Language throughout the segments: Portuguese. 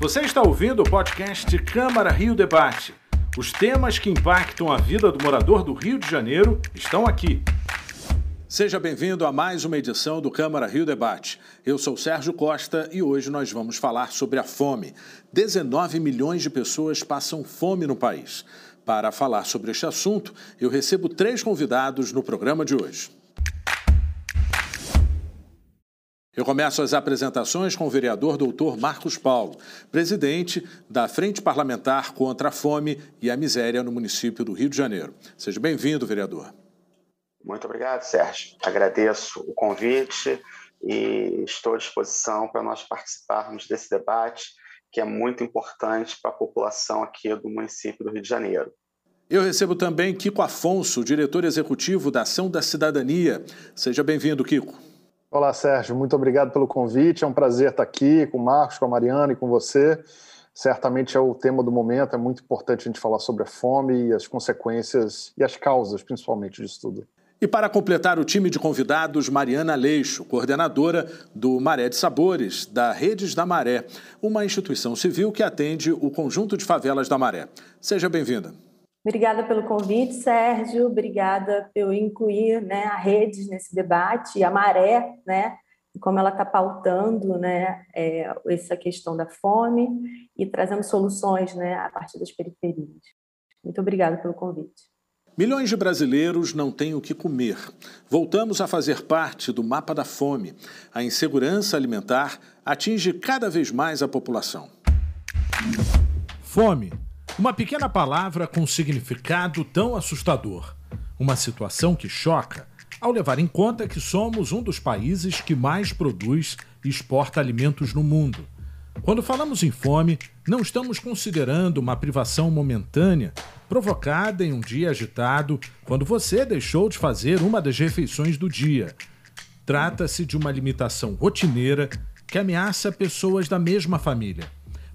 Você está ouvindo o podcast Câmara Rio Debate. Os temas que impactam a vida do morador do Rio de Janeiro estão aqui. Seja bem-vindo a mais uma edição do Câmara Rio Debate. Eu sou Sérgio Costa e hoje nós vamos falar sobre a fome. 19 milhões de pessoas passam fome no país. Para falar sobre este assunto, eu recebo três convidados no programa de hoje. Eu começo as apresentações com o vereador doutor Marcos Paulo, presidente da Frente Parlamentar contra a Fome e a Miséria no município do Rio de Janeiro. Seja bem-vindo, vereador. Muito obrigado, Sérgio. Agradeço o convite e estou à disposição para nós participarmos desse debate que é muito importante para a população aqui do município do Rio de Janeiro. Eu recebo também Kiko Afonso, diretor executivo da Ação da Cidadania. Seja bem-vindo, Kiko. Olá, Sérgio. Muito obrigado pelo convite. É um prazer estar aqui com o Marcos, com a Mariana e com você. Certamente é o tema do momento. É muito importante a gente falar sobre a fome e as consequências e as causas, principalmente, disso tudo. E para completar o time de convidados, Mariana Leixo, coordenadora do Maré de Sabores, da Redes da Maré, uma instituição civil que atende o conjunto de favelas da Maré. Seja bem-vinda. Obrigada pelo convite, Sérgio. Obrigada por incluir né, a Redes nesse debate e a Maré, né, como ela está pautando né, é, essa questão da fome e trazendo soluções né, a partir das periferias. Muito obrigada pelo convite. Milhões de brasileiros não têm o que comer. Voltamos a fazer parte do mapa da fome. A insegurança alimentar atinge cada vez mais a população. Fome. Uma pequena palavra com significado tão assustador. Uma situação que choca ao levar em conta que somos um dos países que mais produz e exporta alimentos no mundo. Quando falamos em fome, não estamos considerando uma privação momentânea provocada em um dia agitado quando você deixou de fazer uma das refeições do dia. Trata-se de uma limitação rotineira que ameaça pessoas da mesma família.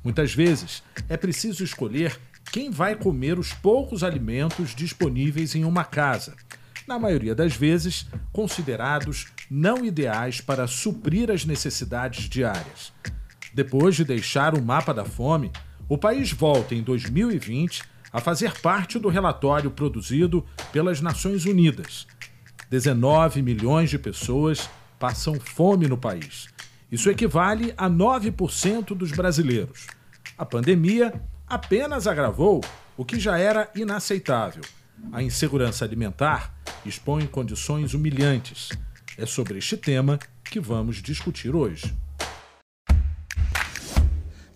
Muitas vezes é preciso escolher quem vai comer os poucos alimentos disponíveis em uma casa, na maioria das vezes considerados não ideais para suprir as necessidades diárias. Depois de deixar o mapa da fome, o país volta em 2020 a fazer parte do relatório produzido pelas Nações Unidas. 19 milhões de pessoas passam fome no país. Isso equivale a 9% dos brasileiros. A pandemia apenas agravou o que já era inaceitável. A insegurança alimentar expõe condições humilhantes. É sobre este tema que vamos discutir hoje.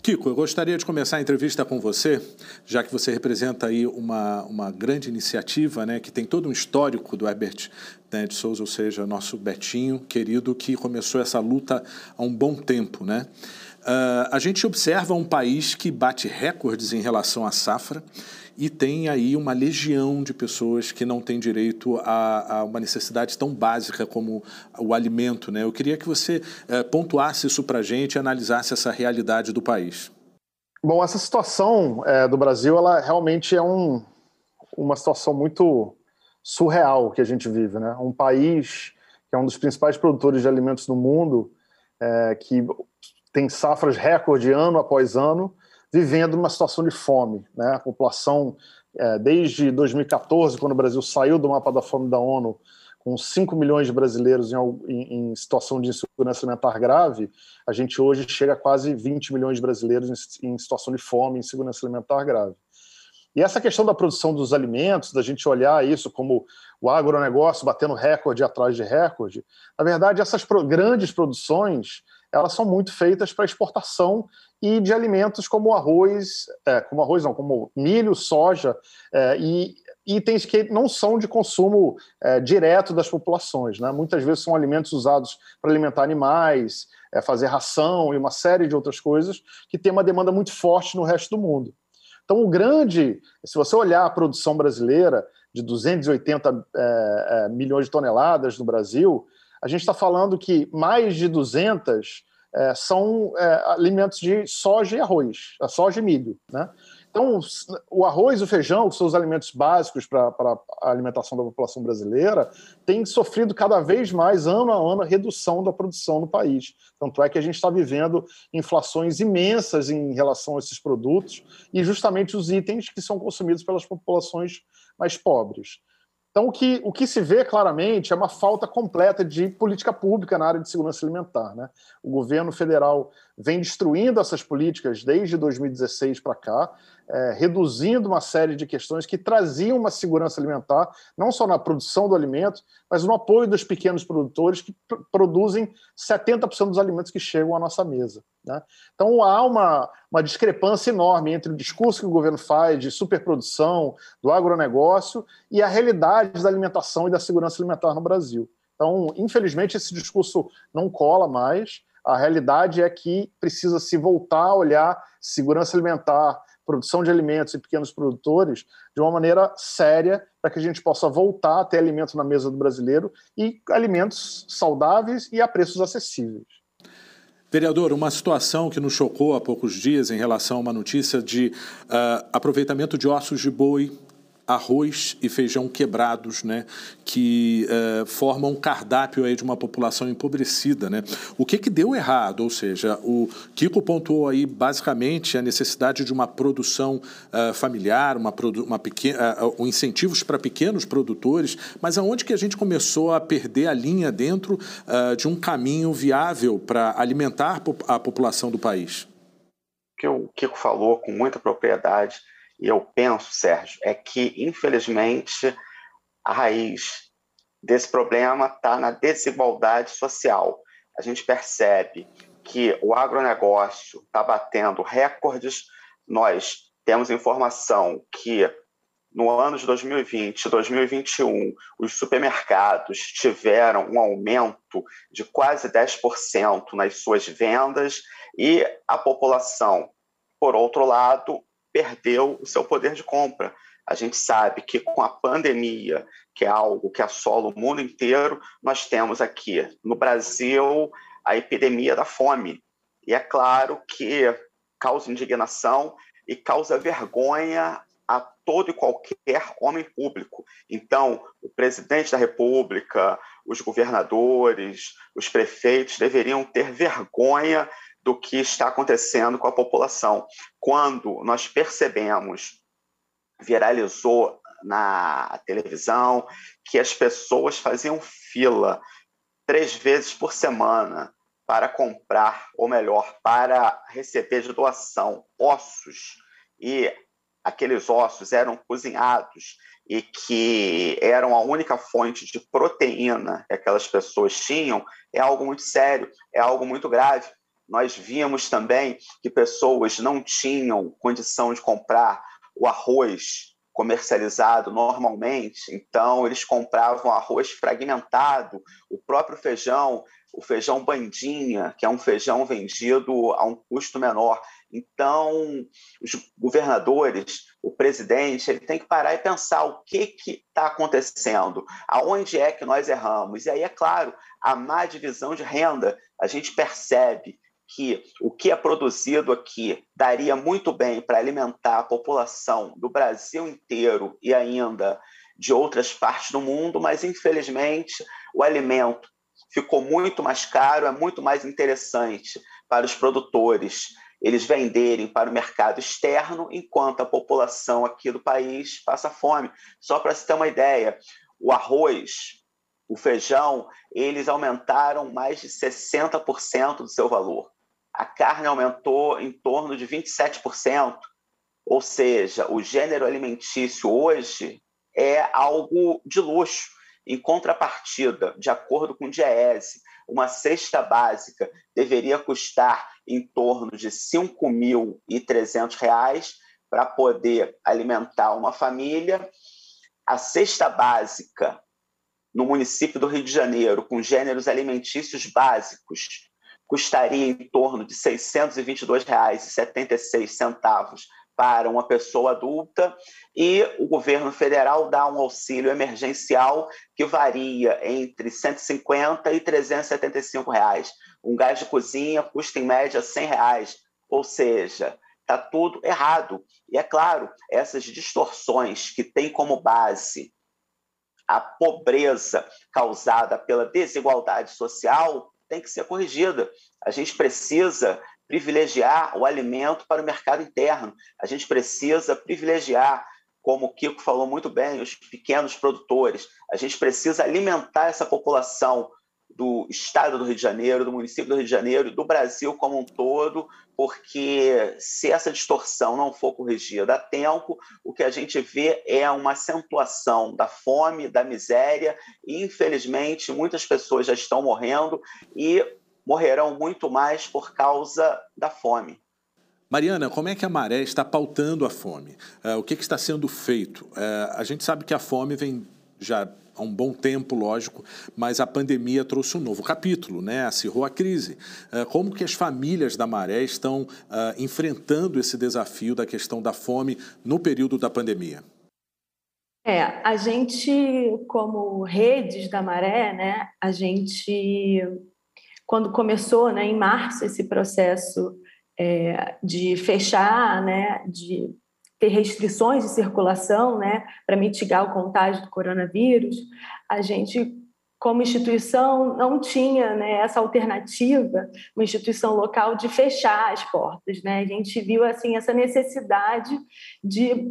Kiko, eu gostaria de começar a entrevista com você, já que você representa aí uma, uma grande iniciativa, né, que tem todo um histórico do Herbert né, de Souza, ou seja, nosso Betinho querido, que começou essa luta há um bom tempo, né? Uh, a gente observa um país que bate recordes em relação à safra e tem aí uma legião de pessoas que não têm direito a, a uma necessidade tão básica como o alimento. Né? Eu queria que você eh, pontuasse isso para a gente e analisasse essa realidade do país. Bom, essa situação é, do Brasil, ela realmente é um, uma situação muito surreal que a gente vive. Né? Um país que é um dos principais produtores de alimentos do mundo, é, que tem safras recorde ano após ano, vivendo uma situação de fome. Né? A população, é, desde 2014, quando o Brasil saiu do mapa da fome da ONU, com 5 milhões de brasileiros em, em, em, situação de insegurança alimentar grave, a gente hoje chega a quase 20 milhões de brasileiros em, em situação de fome insegurança alimentar grave. E essa questão da produção dos alimentos, da gente olhar isso como o agronegócio batendo recorde atrás de recorde, na verdade, essas grandes produções elas são muito feitas para exportação e de alimentos como arroz, é, como arroz não, como milho, soja é, e itens que não são de consumo é, direto das populações. Né? Muitas vezes são alimentos usados para alimentar animais, é, fazer ração e uma série de outras coisas que tem uma demanda muito forte no resto do mundo. Então, o grande, se você olhar a produção brasileira de 280 é, é, milhões de toneladas no Brasil, a gente está falando que mais de 200 é, são é, alimentos de soja e arroz, soja e milho. Né? Então, o arroz e o feijão, que são os alimentos básicos para a alimentação da população brasileira, têm sofrido cada vez mais, ano a ano, a redução da produção no país. Tanto é que a gente está vivendo inflações imensas em relação a esses produtos e justamente os itens que são consumidos pelas populações mais pobres. Então, o que, o que se vê claramente é uma falta completa de política pública na área de segurança alimentar. Né? O governo federal vem destruindo essas políticas desde 2016 para cá, é, reduzindo uma série de questões que traziam uma segurança alimentar, não só na produção do alimento, mas no apoio dos pequenos produtores que pr produzem 70% dos alimentos que chegam à nossa mesa. Né? Então há uma, uma discrepância enorme entre o discurso que o governo faz de superprodução, do agronegócio, e a realidade da alimentação e da segurança alimentar no Brasil. Então, infelizmente, esse discurso não cola mais. A realidade é que precisa se voltar a olhar segurança alimentar, produção de alimentos e pequenos produtores de uma maneira séria para que a gente possa voltar a ter alimento na mesa do brasileiro e alimentos saudáveis e a preços acessíveis. Vereador, uma situação que nos chocou há poucos dias em relação a uma notícia de uh, aproveitamento de ossos de boi arroz e feijão quebrados, né, que uh, formam um cardápio aí de uma população empobrecida, né? O que que deu errado? Ou seja, o Kiko pontuou aí basicamente a necessidade de uma produção uh, familiar, uma, produ uma pequena, uh, incentivos para pequenos produtores, mas aonde que a gente começou a perder a linha dentro de um caminho viável para alimentar a população do país? O que o Kiko falou com muita propriedade e eu penso, Sérgio, é que, infelizmente, a raiz desse problema está na desigualdade social. A gente percebe que o agronegócio está batendo recordes. Nós temos informação que no ano de 2020 e 2021, os supermercados tiveram um aumento de quase 10% nas suas vendas e a população, por outro lado, perdeu o seu poder de compra. A gente sabe que com a pandemia, que é algo que assola o mundo inteiro, nós temos aqui no Brasil a epidemia da fome. E é claro que causa indignação e causa vergonha a todo e qualquer homem público. Então, o presidente da República, os governadores, os prefeitos deveriam ter vergonha do que está acontecendo com a população. Quando nós percebemos, viralizou na televisão, que as pessoas faziam fila três vezes por semana para comprar, ou melhor, para receber de doação ossos. E aqueles ossos eram cozinhados e que eram a única fonte de proteína que aquelas pessoas tinham, é algo muito sério, é algo muito grave nós víamos também que pessoas não tinham condição de comprar o arroz comercializado normalmente, então eles compravam arroz fragmentado, o próprio feijão, o feijão bandinha, que é um feijão vendido a um custo menor. Então, os governadores, o presidente, ele tem que parar e pensar o que está acontecendo, aonde é que nós erramos. E aí, é claro, a má divisão de renda, a gente percebe que o que é produzido aqui daria muito bem para alimentar a população do Brasil inteiro e ainda de outras partes do mundo, mas infelizmente o alimento ficou muito mais caro, é muito mais interessante para os produtores eles venderem para o mercado externo, enquanto a população aqui do país passa fome. Só para se ter uma ideia, o arroz, o feijão, eles aumentaram mais de 60% do seu valor a carne aumentou em torno de 27%. Ou seja, o gênero alimentício hoje é algo de luxo. Em contrapartida, de acordo com o Diese, uma cesta básica deveria custar em torno de R$ 5.300 para poder alimentar uma família. A cesta básica no município do Rio de Janeiro, com gêneros alimentícios básicos, custaria em torno de R$ 622,76 para uma pessoa adulta e o governo federal dá um auxílio emergencial que varia entre 150 e 375 reais. Um gás de cozinha custa em média 100 reais, ou seja, está tudo errado. E é claro, essas distorções que têm como base a pobreza causada pela desigualdade social tem que ser corrigida. A gente precisa privilegiar o alimento para o mercado interno. A gente precisa privilegiar, como o Kiko falou muito bem, os pequenos produtores. A gente precisa alimentar essa população do estado do Rio de Janeiro, do município do Rio de Janeiro, do Brasil como um todo, porque se essa distorção não for corrigida a tempo, o que a gente vê é uma acentuação da fome, da miséria, e infelizmente muitas pessoas já estão morrendo e morrerão muito mais por causa da fome. Mariana, como é que a Maré está pautando a fome? Uh, o que, que, está sendo feito? Uh, a gente sabe que a fome vem já há um bom tempo, lógico, mas a pandemia trouxe um novo capítulo, né? acirrou a crise. Uh, como que as famílias da Maré estão enfrentando esse desafio da questão da fome no período da pandemia? É, a gente, como redes da Maré, né, a gente quando começou, né, em março, esse processo é, de fechar, né, de ter restrições de circulação, né, para mitigar o contágio do coronavírus, a gente como instituição não tinha né, essa alternativa, uma instituição local de fechar as portas, né? A gente viu assim essa necessidade de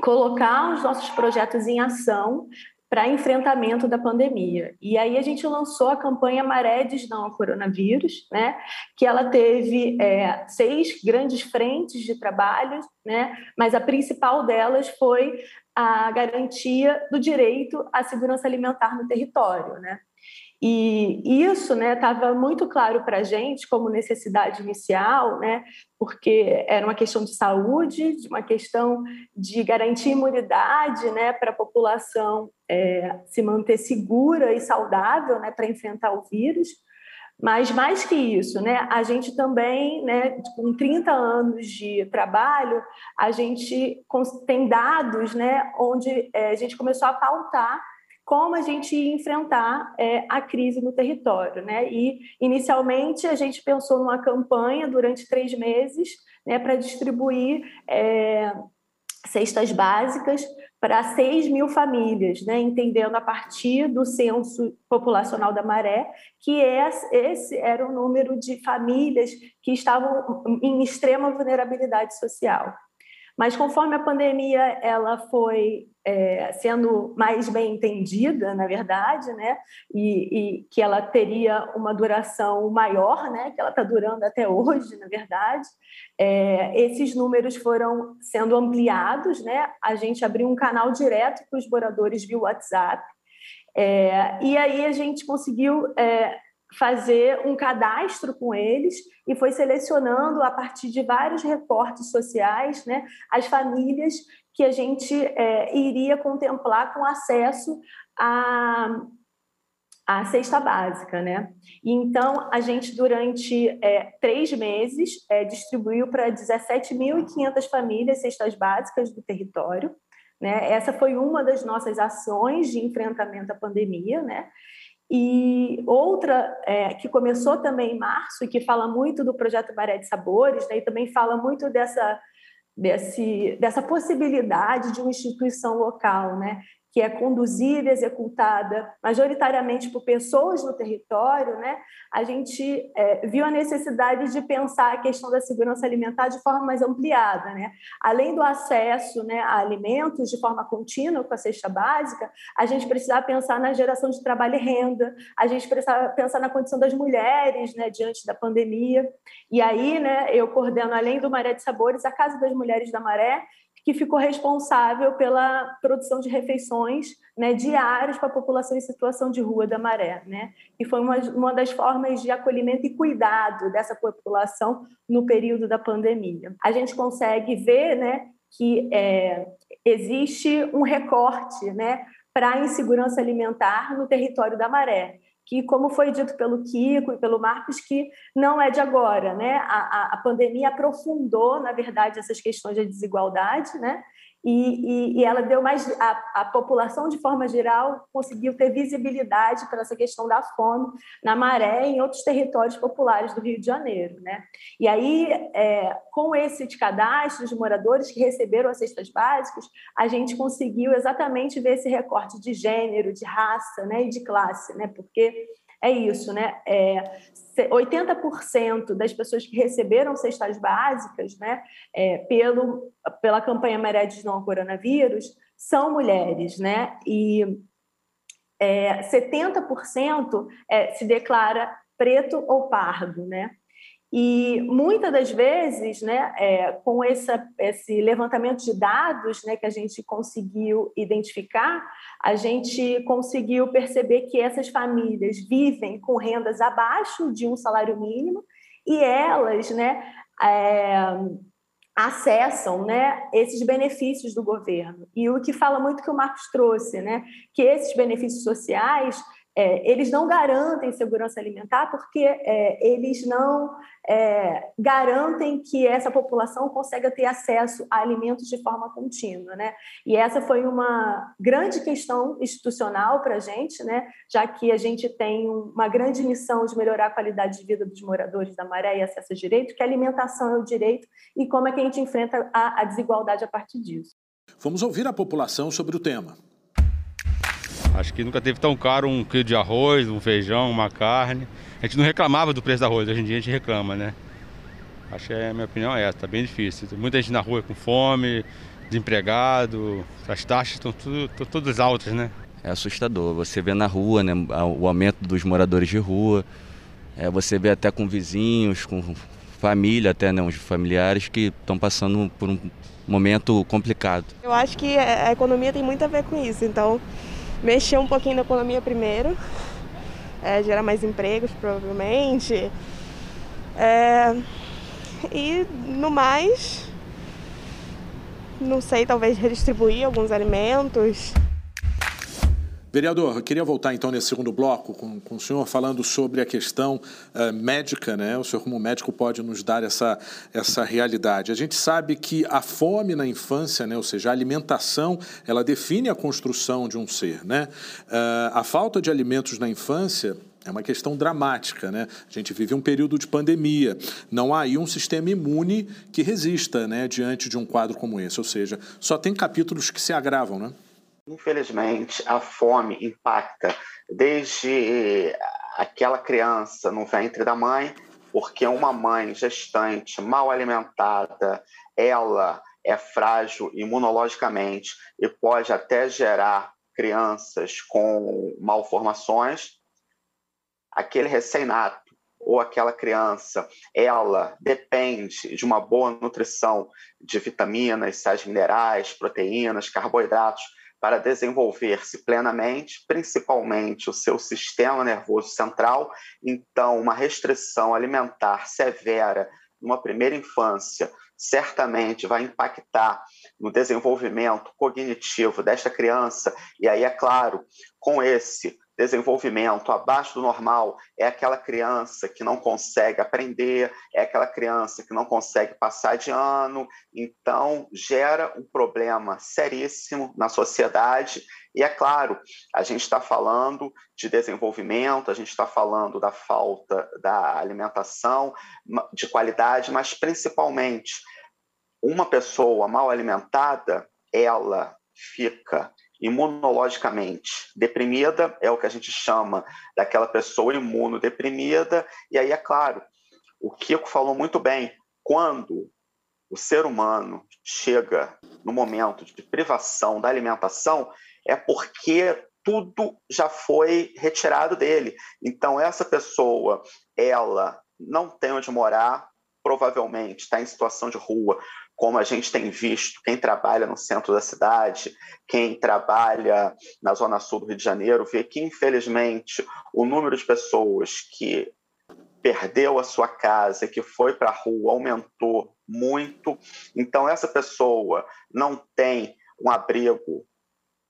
colocar os nossos projetos em ação para enfrentamento da pandemia. E aí a gente lançou a campanha Maredes Não ao Coronavírus, né? que ela teve é, seis grandes frentes de trabalho, né? mas a principal delas foi a garantia do direito à segurança alimentar no território. Né? E isso estava né, muito claro para a gente como necessidade inicial, né, porque era uma questão de saúde, de uma questão de garantir imunidade né, para a população é, se manter segura e saudável né, para enfrentar o vírus. Mas mais que isso, né, a gente também, né, com 30 anos de trabalho, a gente tem dados né, onde é, a gente começou a pautar como a gente ia enfrentar é, a crise no território. Né? E, inicialmente, a gente pensou numa campanha durante três meses né, para distribuir é, cestas básicas para 6 mil famílias, né, entendendo a partir do censo populacional da Maré, que esse era o número de famílias que estavam em extrema vulnerabilidade social. Mas conforme a pandemia ela foi é, sendo mais bem entendida, na verdade, né, e, e, que ela teria uma duração maior, né, que ela está durando até hoje, na verdade, é, esses números foram sendo ampliados, né, a gente abriu um canal direto para os moradores via WhatsApp, é, e aí a gente conseguiu é, fazer um cadastro com eles e foi selecionando a partir de vários recortes sociais, né, as famílias que a gente é, iria contemplar com acesso a a cesta básica, né? Então a gente durante é, três meses é, distribuiu para 17.500 famílias cestas básicas do território. Né? Essa foi uma das nossas ações de enfrentamento à pandemia, né? E outra é, que começou também em março e que fala muito do projeto Maré de Sabores, né, e também fala muito dessa, desse, dessa possibilidade de uma instituição local, né, que é conduzida e executada majoritariamente por pessoas no território, né, a gente é, viu a necessidade de pensar a questão da segurança alimentar de forma mais ampliada. Né? Além do acesso né, a alimentos de forma contínua com a cesta básica, a gente precisava pensar na geração de trabalho e renda, a gente precisava pensar na condição das mulheres né, diante da pandemia. E aí né, eu coordeno, além do Maré de Sabores, a Casa das Mulheres da Maré, que ficou responsável pela produção de refeições né, diárias para a população em situação de rua da Maré, né? E foi uma, uma das formas de acolhimento e cuidado dessa população no período da pandemia. A gente consegue ver, né, que é, existe um recorte, né, para a insegurança alimentar no território da Maré que, como foi dito pelo Kiko e pelo Marcos, que não é de agora, né? A, a, a pandemia aprofundou, na verdade, essas questões de desigualdade, né? E, e, e ela deu mais a, a, população de forma geral conseguiu ter visibilidade para essa questão da fome na Maré e em outros territórios populares do Rio de Janeiro, né? E aí, é, com esse cadastro de moradores que receberam as cestas básicas, a gente conseguiu exatamente ver esse recorte de gênero, de raça, né, e de classe, né? Porque é isso, né? É, 80% das pessoas que receberam cestas básicas, né, é, pelo, pela campanha Maré de Não Coronavírus, são mulheres, né? E é, 70% é, se declara preto ou pardo, né? E muitas das vezes, né, é, com essa, esse levantamento de dados né, que a gente conseguiu identificar, a gente conseguiu perceber que essas famílias vivem com rendas abaixo de um salário mínimo e elas né, é, acessam né, esses benefícios do governo. E o que fala muito que o Marcos trouxe, né, que esses benefícios sociais é, eles não garantem segurança alimentar porque é, eles não é, garantem que essa população consiga ter acesso a alimentos de forma contínua. Né? E essa foi uma grande questão institucional para a gente, né? já que a gente tem uma grande missão de melhorar a qualidade de vida dos moradores da Maré e acesso a direito, que a alimentação é o direito e como é que a gente enfrenta a, a desigualdade a partir disso. Vamos ouvir a população sobre o tema. Acho que nunca teve tão caro um quilo de arroz, um feijão, uma carne. A gente não reclamava do preço do arroz, hoje em dia a gente reclama, né? Acho que a minha opinião é essa, tá bem difícil. Tem muita gente na rua com fome, desempregado, as taxas estão tudo, todas altas, né? É assustador. Você vê na rua, né, o aumento dos moradores de rua. É, você vê até com vizinhos, com família, até né, uns familiares que estão passando por um momento complicado. Eu acho que a economia tem muito a ver com isso. Então, mexer um pouquinho na economia primeiro, é, gerar mais empregos provavelmente. É, e no mais, não sei, talvez redistribuir alguns alimentos. Vereador, eu queria voltar então nesse segundo bloco com, com o senhor falando sobre a questão uh, médica, né? O senhor, como médico, pode nos dar essa, essa realidade. A gente sabe que a fome na infância, né? ou seja, a alimentação, ela define a construção de um ser, né? Uh, a falta de alimentos na infância é uma questão dramática, né? A gente vive um período de pandemia. Não há aí um sistema imune que resista, né, diante de um quadro como esse. Ou seja, só tem capítulos que se agravam, né? Infelizmente, a fome impacta desde aquela criança no ventre da mãe, porque uma mãe gestante mal alimentada, ela é frágil imunologicamente e pode até gerar crianças com malformações. Aquele recém-nato ou aquela criança, ela depende de uma boa nutrição de vitaminas, sais minerais, proteínas, carboidratos para desenvolver-se plenamente, principalmente o seu sistema nervoso central. Então, uma restrição alimentar severa numa primeira infância certamente vai impactar no desenvolvimento cognitivo desta criança. E aí, é claro, com esse desenvolvimento abaixo do normal é aquela criança que não consegue aprender, é aquela criança que não consegue passar de ano, então gera um problema seríssimo na sociedade. E é claro, a gente está falando de desenvolvimento, a gente está falando da falta da alimentação de qualidade, mas principalmente uma pessoa mal alimentada, ela fica imunologicamente deprimida, é o que a gente chama daquela pessoa imunodeprimida, e aí é claro, o Kiko falou muito bem, quando o ser humano chega no momento de privação da alimentação, é porque tudo já foi retirado dele. Então essa pessoa, ela não tem onde morar, provavelmente está em situação de rua, como a gente tem visto, quem trabalha no centro da cidade, quem trabalha na zona sul do Rio de Janeiro, vê que, infelizmente, o número de pessoas que perdeu a sua casa, que foi para a rua, aumentou muito. Então, essa pessoa não tem um abrigo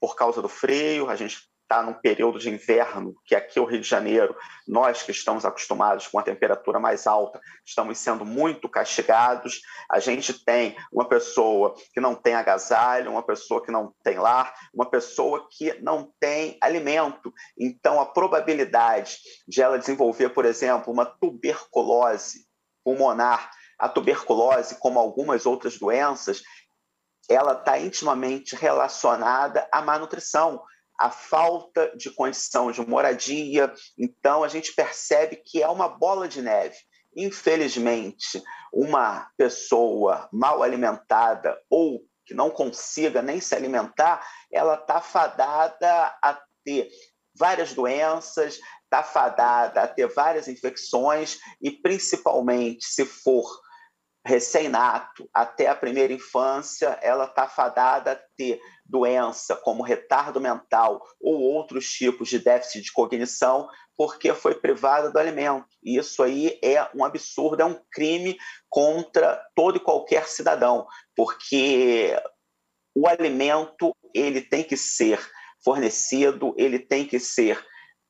por causa do frio, a gente está num período de inverno, que aqui o Rio de Janeiro, nós que estamos acostumados com a temperatura mais alta, estamos sendo muito castigados. A gente tem uma pessoa que não tem agasalho, uma pessoa que não tem lar, uma pessoa que não tem alimento. Então, a probabilidade de ela desenvolver, por exemplo, uma tuberculose pulmonar, a tuberculose, como algumas outras doenças, ela está intimamente relacionada à má nutrição a falta de condição de moradia. Então, a gente percebe que é uma bola de neve. Infelizmente, uma pessoa mal alimentada ou que não consiga nem se alimentar, ela está fadada a ter várias doenças, está fadada a ter várias infecções e, principalmente, se for recém-nato até a primeira infância, ela está fadada a ter doença como retardo mental ou outros tipos de déficit de cognição, porque foi privada do alimento. E isso aí é um absurdo, é um crime contra todo e qualquer cidadão, porque o alimento ele tem que ser fornecido, ele tem que ser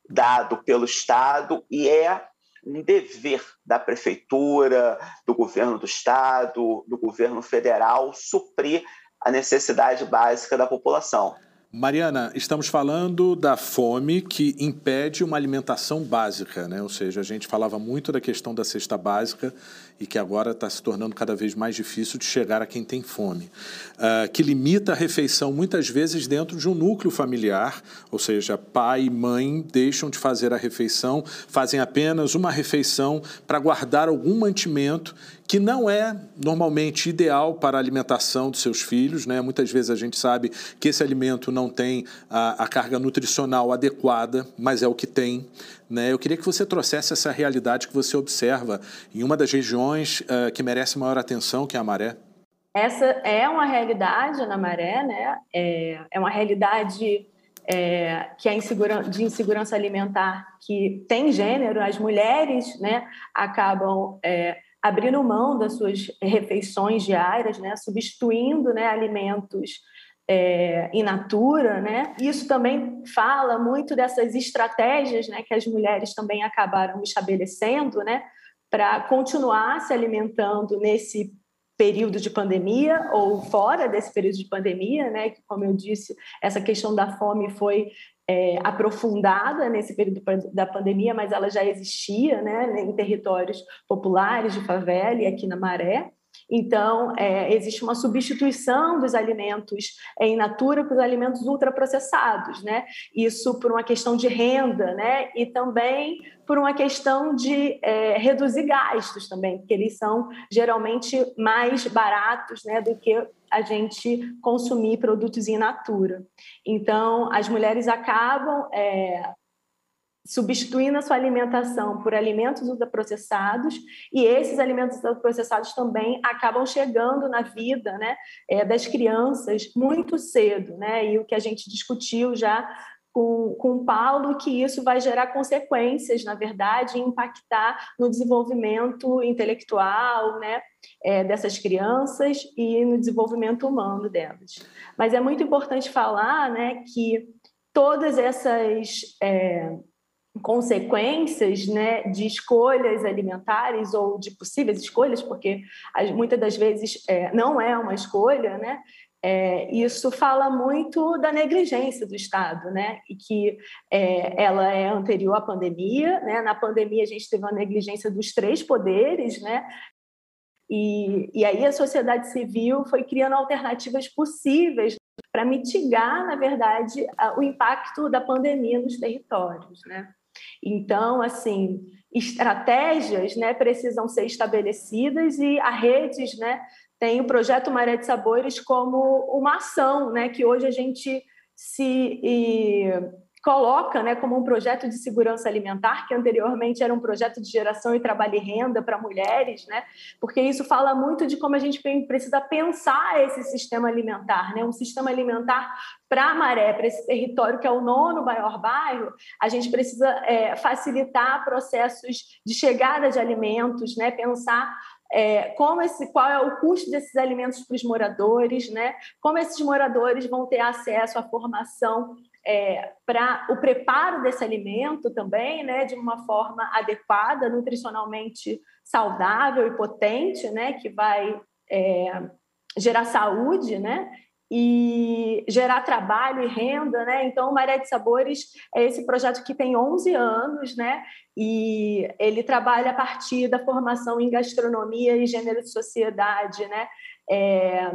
dado pelo Estado e é um dever da prefeitura, do governo do estado, do governo federal suprir a necessidade básica da população. Mariana, estamos falando da fome que impede uma alimentação básica, né? Ou seja, a gente falava muito da questão da cesta básica e que agora está se tornando cada vez mais difícil de chegar a quem tem fome, uh, que limita a refeição muitas vezes dentro de um núcleo familiar, ou seja, pai e mãe deixam de fazer a refeição, fazem apenas uma refeição para guardar algum mantimento que não é normalmente ideal para a alimentação dos seus filhos. Né? Muitas vezes a gente sabe que esse alimento não tem a, a carga nutricional adequada, mas é o que tem. Né? Eu queria que você trouxesse essa realidade que você observa em uma das regiões uh, que merece maior atenção, que é a Maré. Essa é uma realidade na Maré, né? é, é uma realidade é, que é insegurança, de insegurança alimentar que tem gênero, as mulheres né, acabam é, abrindo mão das suas refeições diárias, né, substituindo né, alimentos é, in natura, né? Isso também fala muito dessas estratégias, né, que as mulheres também acabaram estabelecendo, né, para continuar se alimentando nesse período de pandemia ou fora desse período de pandemia, né? Que, como eu disse, essa questão da fome foi é, aprofundada nesse período da pandemia, mas ela já existia, né? Em territórios populares de favela e aqui na Maré. Então, é, existe uma substituição dos alimentos em natura por alimentos ultraprocessados, né? Isso por uma questão de renda, né? E também por uma questão de é, reduzir gastos também, porque eles são geralmente mais baratos, né, do que a gente consumir produtos in natura. Então, as mulheres acabam é, substituindo a sua alimentação por alimentos ultraprocessados e esses alimentos ultraprocessados também acabam chegando na vida né, é, das crianças muito cedo, né? E o que a gente discutiu já com, com o Paulo, que isso vai gerar consequências, na verdade, e impactar no desenvolvimento intelectual, né? É, dessas crianças e no desenvolvimento humano delas. Mas é muito importante falar, né, que todas essas é, consequências né, de escolhas alimentares ou de possíveis escolhas, porque muitas das vezes é, não é uma escolha, né? É, isso fala muito da negligência do Estado, né? E que é, ela é anterior à pandemia, né? Na pandemia a gente teve uma negligência dos três poderes, né? E, e aí a sociedade civil foi criando alternativas possíveis para mitigar, na verdade, o impacto da pandemia nos territórios, né? Então, assim, estratégias né, precisam ser estabelecidas e a redes né, tem o projeto Maré de Sabores como uma ação né, que hoje a gente se coloca né, como um projeto de segurança alimentar, que anteriormente era um projeto de geração e trabalho e renda para mulheres, né, porque isso fala muito de como a gente precisa pensar esse sistema alimentar, né, um sistema alimentar para Maré, para esse território que é o nono maior bairro, a gente precisa é, facilitar processos de chegada de alimentos, né, pensar é, como esse, qual é o custo desses alimentos para os moradores, né? Como esses moradores vão ter acesso à formação é, para o preparo desse alimento também, né, de uma forma adequada, nutricionalmente saudável e potente, né, que vai é, gerar saúde, né, e gerar trabalho e renda, né? Então, Maré de Sabores é esse projeto que tem 11 anos, né? E ele trabalha a partir da formação em gastronomia e gênero de sociedade, né? É,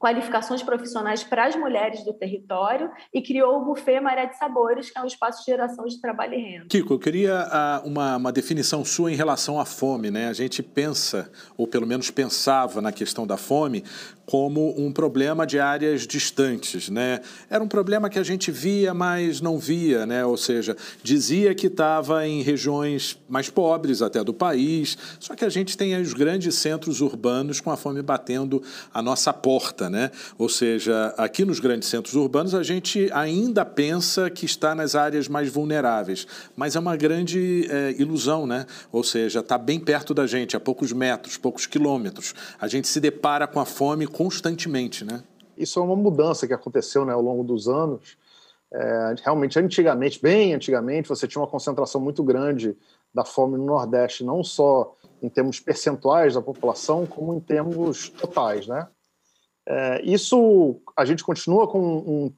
qualificações profissionais para as mulheres do território e criou o Buffet Maré de Sabores, que é um espaço de geração de trabalho e renda. Kiko, eu queria uh, uma, uma definição sua em relação à fome. Né? A gente pensa, ou pelo menos pensava na questão da fome, como um problema de áreas distantes, né? Era um problema que a gente via, mas não via, né? Ou seja, dizia que estava em regiões mais pobres até do país, só que a gente tem os grandes centros urbanos com a fome batendo a nossa porta, né? Ou seja, aqui nos grandes centros urbanos a gente ainda pensa que está nas áreas mais vulneráveis, mas é uma grande é, ilusão, né? Ou seja, está bem perto da gente, a poucos metros, poucos quilômetros. A gente se depara com a fome constantemente, né? Isso é uma mudança que aconteceu né, ao longo dos anos. É, realmente, antigamente, bem antigamente, você tinha uma concentração muito grande da fome no Nordeste, não só em termos percentuais da população, como em termos totais, né? É, isso a gente continua com um,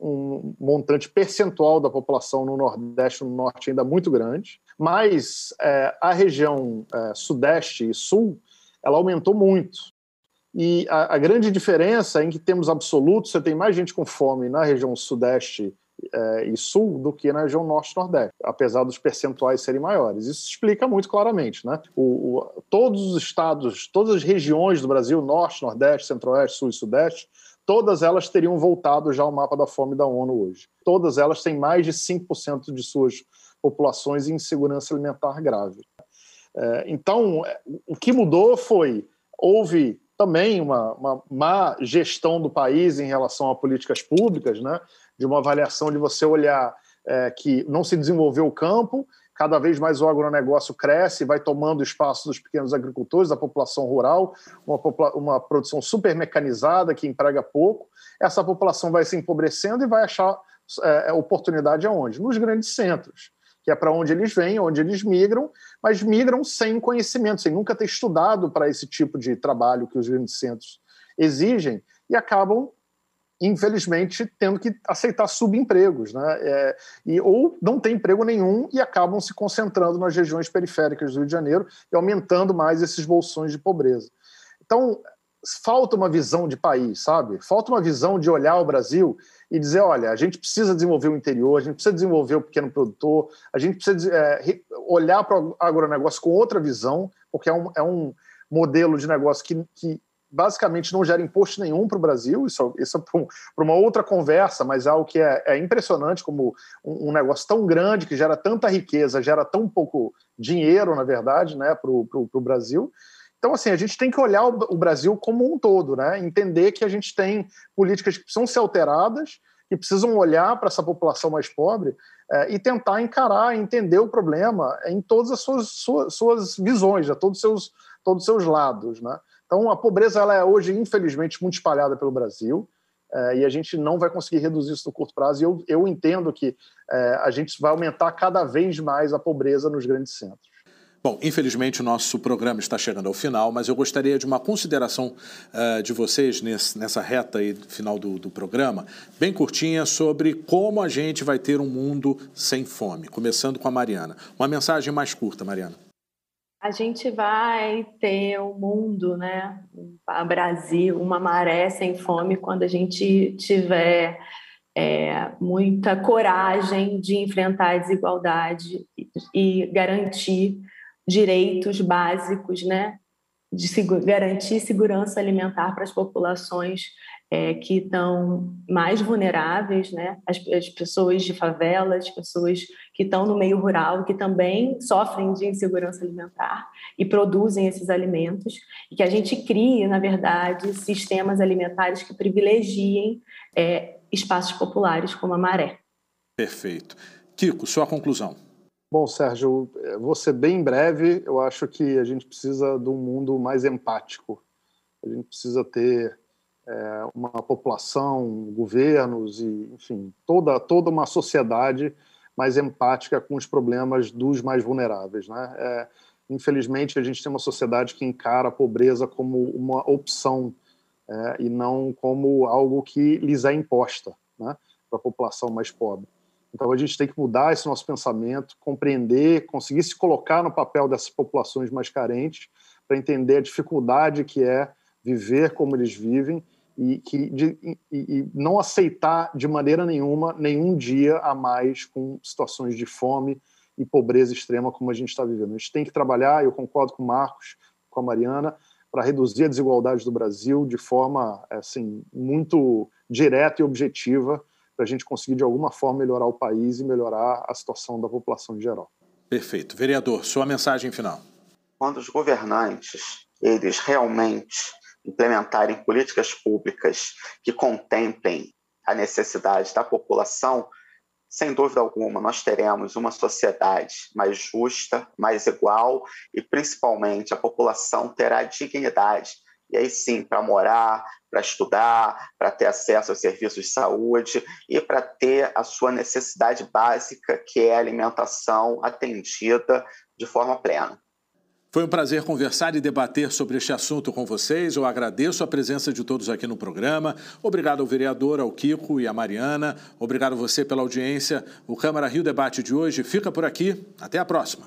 um, montante percentual da população no Nordeste e no Norte ainda muito grande, mas é, a região é, Sudeste e Sul ela aumentou muito. E a, a, grande diferença é em que temos absolutos, você tem mais gente com fome na região sudeste é, e sul do que na região norte e nordeste, apesar dos percentuais serem maiores. Isso explica muito claramente. Né? O, o, todos os estados, todas as regiões do Brasil, norte, nordeste, centro-oeste, sul e sudeste, todas elas teriam voltado já ao mapa da fome da ONU hoje. Todas elas têm mais de 5% de suas populações em insegurança alimentar grave. É, então, o que mudou foi, houve também uma, uma má gestão do país em relação a políticas públicas, né? de uma avaliação de você olhar é, que não se desenvolveu o campo, cada vez mais o agronegócio cresce, vai tomando espaço dos pequenos agricultores, da população rural, uma, uma produção super mecanizada que emprega pouco. Essa população vai se empobrecendo e vai achar é, oportunidade aonde? Nos grandes centros que é para onde eles vêm, onde eles migram, mas migram sem conhecimento, sem nunca ter estudado para esse tipo de trabalho que os grandes centros exigem e acabam infelizmente tendo que aceitar subempregos, né? É, e, ou não tem emprego nenhum e acabam se concentrando nas regiões periféricas do Rio de Janeiro e aumentando mais esses bolsões de pobreza. Então, falta uma visão de país, sabe? Falta uma visão de olhar o Brasil e dizer, olha, a gente precisa desenvolver o interior, a gente precisa desenvolver o pequeno produtor, a gente precisa é, olhar para o agronegócio com outra visão, porque é um, é um modelo de negócio que, que basicamente não gera imposto nenhum para o Brasil, isso, isso é para uma outra conversa, mas é algo que é, é impressionante como um, um, negócio tão grande, que gera tanta riqueza, gera tão pouco dinheiro, na verdade, né, para o Brasil, então, assim, a gente tem que olhar o Brasil como um todo, né? Entender que a gente tem políticas que precisam ser alteradas, que precisam olhar para essa população mais pobre é, e tentar encarar, entender o problema em todas as suas, suas, suas visões, a né? todos os seus, todos os seus lados, né? Então, a pobreza ela é hoje, infelizmente, muito espalhada pelo Brasil. É, e a gente não vai conseguir reduzir isso no curto prazo. E eu, eu entendo que é, a gente vai aumentar cada vez mais a pobreza nos grandes centros. Bom, infelizmente o nosso programa está chegando ao final, mas eu gostaria de uma consideração uh, de vocês nesse, nessa reta aí final do, do programa, bem curtinha, sobre como a gente vai ter um mundo sem fome. Começando com a Mariana. Uma mensagem mais curta, Mariana. A gente vai ter um mundo, né, um Brasil, uma maré sem fome quando a gente tiver é, muita coragem de enfrentar a desigualdade e garantir direitos básicos, né, de garantir segurança alimentar para as populações é, que estão mais vulneráveis, né, as, as, pessoas de favelas, as pessoas que estão no meio rural, que também sofrem de insegurança alimentar e produzem esses alimentos, e que a gente crie, na verdade, sistemas alimentares que privilegiem é, espaços populares como a maré. Perfeito. Kiko, sua conclusão. Bom, Sérgio, eh, vou ser bem breve. Eu acho que a gente precisa de um mundo mais empático. A gente precisa ter é, uma população, governos e, enfim, toda, toda uma sociedade mais empática com os problemas dos mais vulneráveis. Né? É, infelizmente, a gente tem uma sociedade que encara a pobreza como uma opção é, e não como algo que lhes é imposta né, para a população mais pobre. Então, a gente tem que mudar esse nosso pensamento, compreender, conseguir se colocar no papel dessas populações mais carentes, para entender a dificuldade que é viver como eles vivem e, que, de, e, e, não aceitar de maneira nenhuma nenhum dia a mais com situações de fome e pobreza extrema como a gente está vivendo. A gente tem que trabalhar, eu concordo com o Marcos, com a Mariana, para reduzir a desigualdade do Brasil de forma assim muito direta e objetiva para a gente conseguir de alguma forma melhorar o país e melhorar a situação da população em geral. Perfeito. Vereador, sua mensagem final. Quando os governantes eles realmente implementarem políticas públicas que contemplem a necessidade da população, sem dúvida alguma, nós teremos uma sociedade mais justa, mais igual e, principalmente, a população terá dignidade. E aí sim, para morar, para estudar, para ter acesso aos serviços de saúde e para ter a sua necessidade básica, que é a alimentação atendida de forma plena. Foi um prazer conversar e debater sobre este assunto com vocês. Eu agradeço a presença de todos aqui no programa. Obrigado ao vereador, ao Kiko e à Mariana. Obrigado a você pela audiência. O Câmara Rio Debate de hoje fica por aqui. Até a próxima.